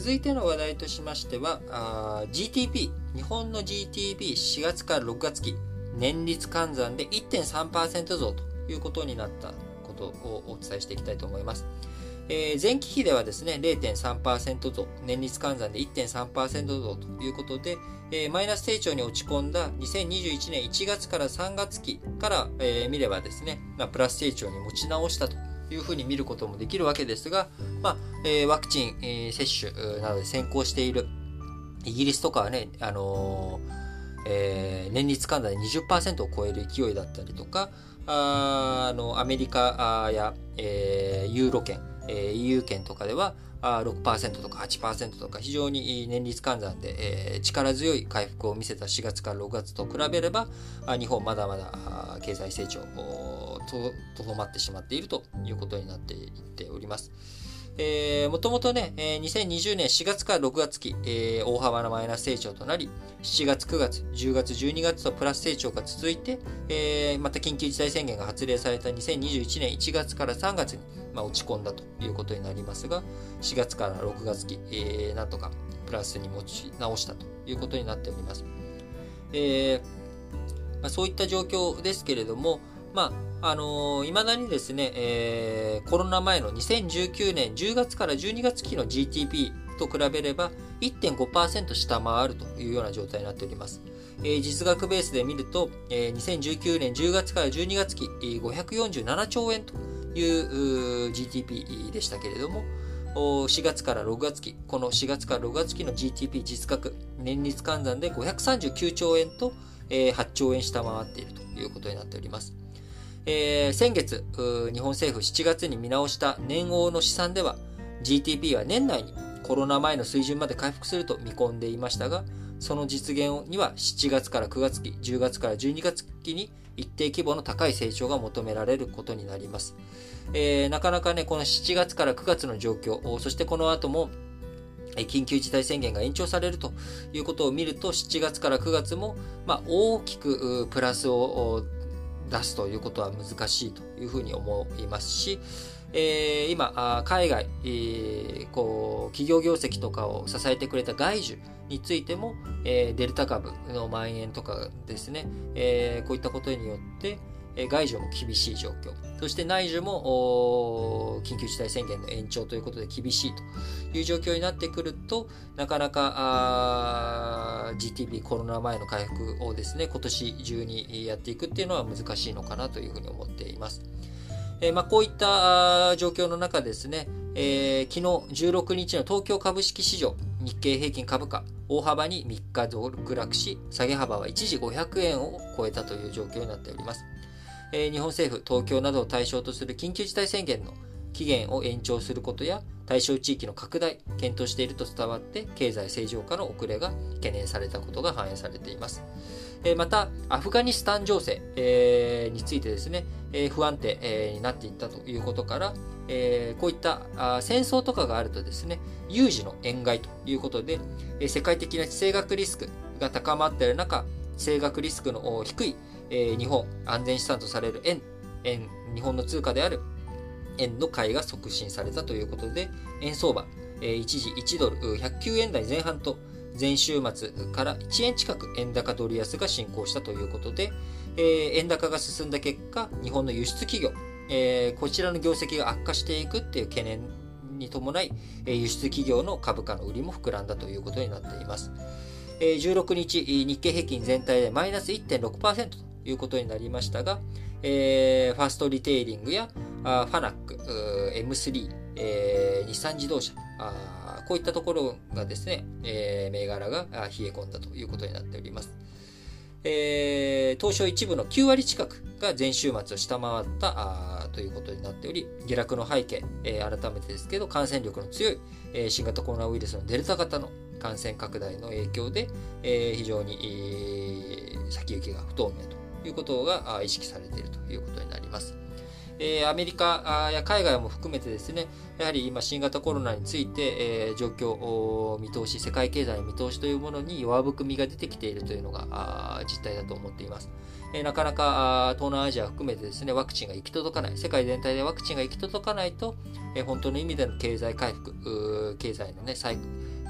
続いての話題としましては、GTP、日本の GTP4 月から6月期、年率換算で1.3%増ということになったことをお伝えしていきたいと思います。えー、前期比ではですね、0.3%増、年率換算で1.3%増ということで、えー、マイナス成長に落ち込んだ2021年1月から3月期から、えー、見ればですね、まあ、プラス成長に持ち直したというふうに見ることもできるわけですが、まあ、ワクチン、接種などで先行しているイギリスとかはね、あのー、えー、年率換算で20%を超える勢いだったりとか、ああのアメリカや、えー、ユーロ圏、えー、EU 圏とかでは6%とか8%とか非常に年率換算で、力強い回復を見せた4月から6月と比べれば日本まだまだ経済成長とどまってしまっているということになっていっております。えー、もともとね、えー、2020年4月から6月期、えー、大幅なマイナス成長となり、7月、9月、10月、12月とプラス成長が続いて、えー、また緊急事態宣言が発令された2021年1月から3月に、まあ、落ち込んだということになりますが、4月から6月期、えー、なんとかプラスに持ち直したということになっております。えーまあ、そういった状況ですけれども、まあ、あのー、未だにですね、えー、コロナ前の2019年10月から12月期の GTP と比べれば1.5%下回るというような状態になっております。えー、実額ベースで見ると、えー、2019年10月から12月期547兆円という GTP でしたけれども、4月から6月期、この4月から6月期の GTP 実額、年率換算で539兆円と、えー、8兆円下回っているということになっております。えー、先月、日本政府7月に見直した年王の試算では、GTP は年内にコロナ前の水準まで回復すると見込んでいましたが、その実現には7月から9月期、10月から12月期に一定規模の高い成長が求められることになります。えー、なかなかね、この7月から9月の状況、そしてこの後も緊急事態宣言が延長されるということを見ると、7月から9月も、まあ、大きくプラスを出すということは難しいというふうに思いますし、えー、今、海外、えー、こう、企業業績とかを支えてくれた外需についても、えー、デルタ株の蔓延とかですね、えー、こういったことによって、外需も厳しい状況。そして内需も緊急事態宣言の延長ということで厳しいという状況になってくると、なかなか GTP コロナ前の回復をですね、今年中にやっていくっていうのは難しいのかなというふうに思っています。えー、まあ、こういった状況の中ですね、えー、昨日16日の東京株式市場、日経平均株価、大幅に3日続落し、下げ幅は一時500円を超えたという状況になっております。え、日本政府、東京などを対象とする緊急事態宣言の期限を延長することや対象地域の拡大、検討していると伝わって経済正常化の遅れが懸念されたことが反映されています。え、また、アフガニスタン情勢、え、についてですね、え、不安定、え、になっていったということから、え、こういったあ戦争とかがあるとですね、有事の円買いということで、え、世界的な地政学リスクが高まっている中、地政学リスクの低いえー、日本安全資産とされる円、円、日本の通貨である円の買いが促進されたということで、円相場、えー、一時1ドル109円台前半と、前週末から1円近く円高ドル安が進行したということで、えー、円高が進んだ結果、日本の輸出企業、えー、こちらの業績が悪化していくっていう懸念に伴い、輸出企業の株価の売りも膨らんだということになっています。16日、日経平均全体でマイナス1.6%ということになりましたが、えー、ファーストリテイリングやあファナック、M3、えー、日産自動車あ、こういったところがですね、えー、銘柄が冷え込んだということになっております。えー、東証一部の9割近くが前週末を下回ったあということになっており、下落の背景、えー、改めてですけど、感染力の強い、えー、新型コロナウイルスのデルタ型の感染拡大の影響で、えー、非常に、えー、先行きが不透明ということが意識されているということになります。えアメリカや海外も含めてですね、やはり今新型コロナについて、え状況、見通し、世界経済の見通しというものに弱含みが出てきているというのが実態だと思っています。えなかなか東南アジア含めてですね、ワクチンが行き届かない、世界全体でワクチンが行き届かないと、え本当の意味での経済回復、経済のね、再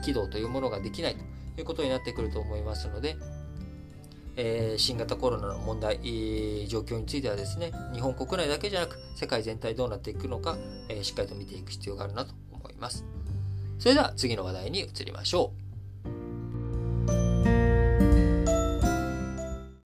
起動というものができないということになってくると思いますので、えー、新型コロナの問題、状況についてはですね、日本国内だけじゃなく、世界全体どうなっていくのか、えー、しっかりと見ていく必要があるなと思います。それでは次の話題に移りましょう。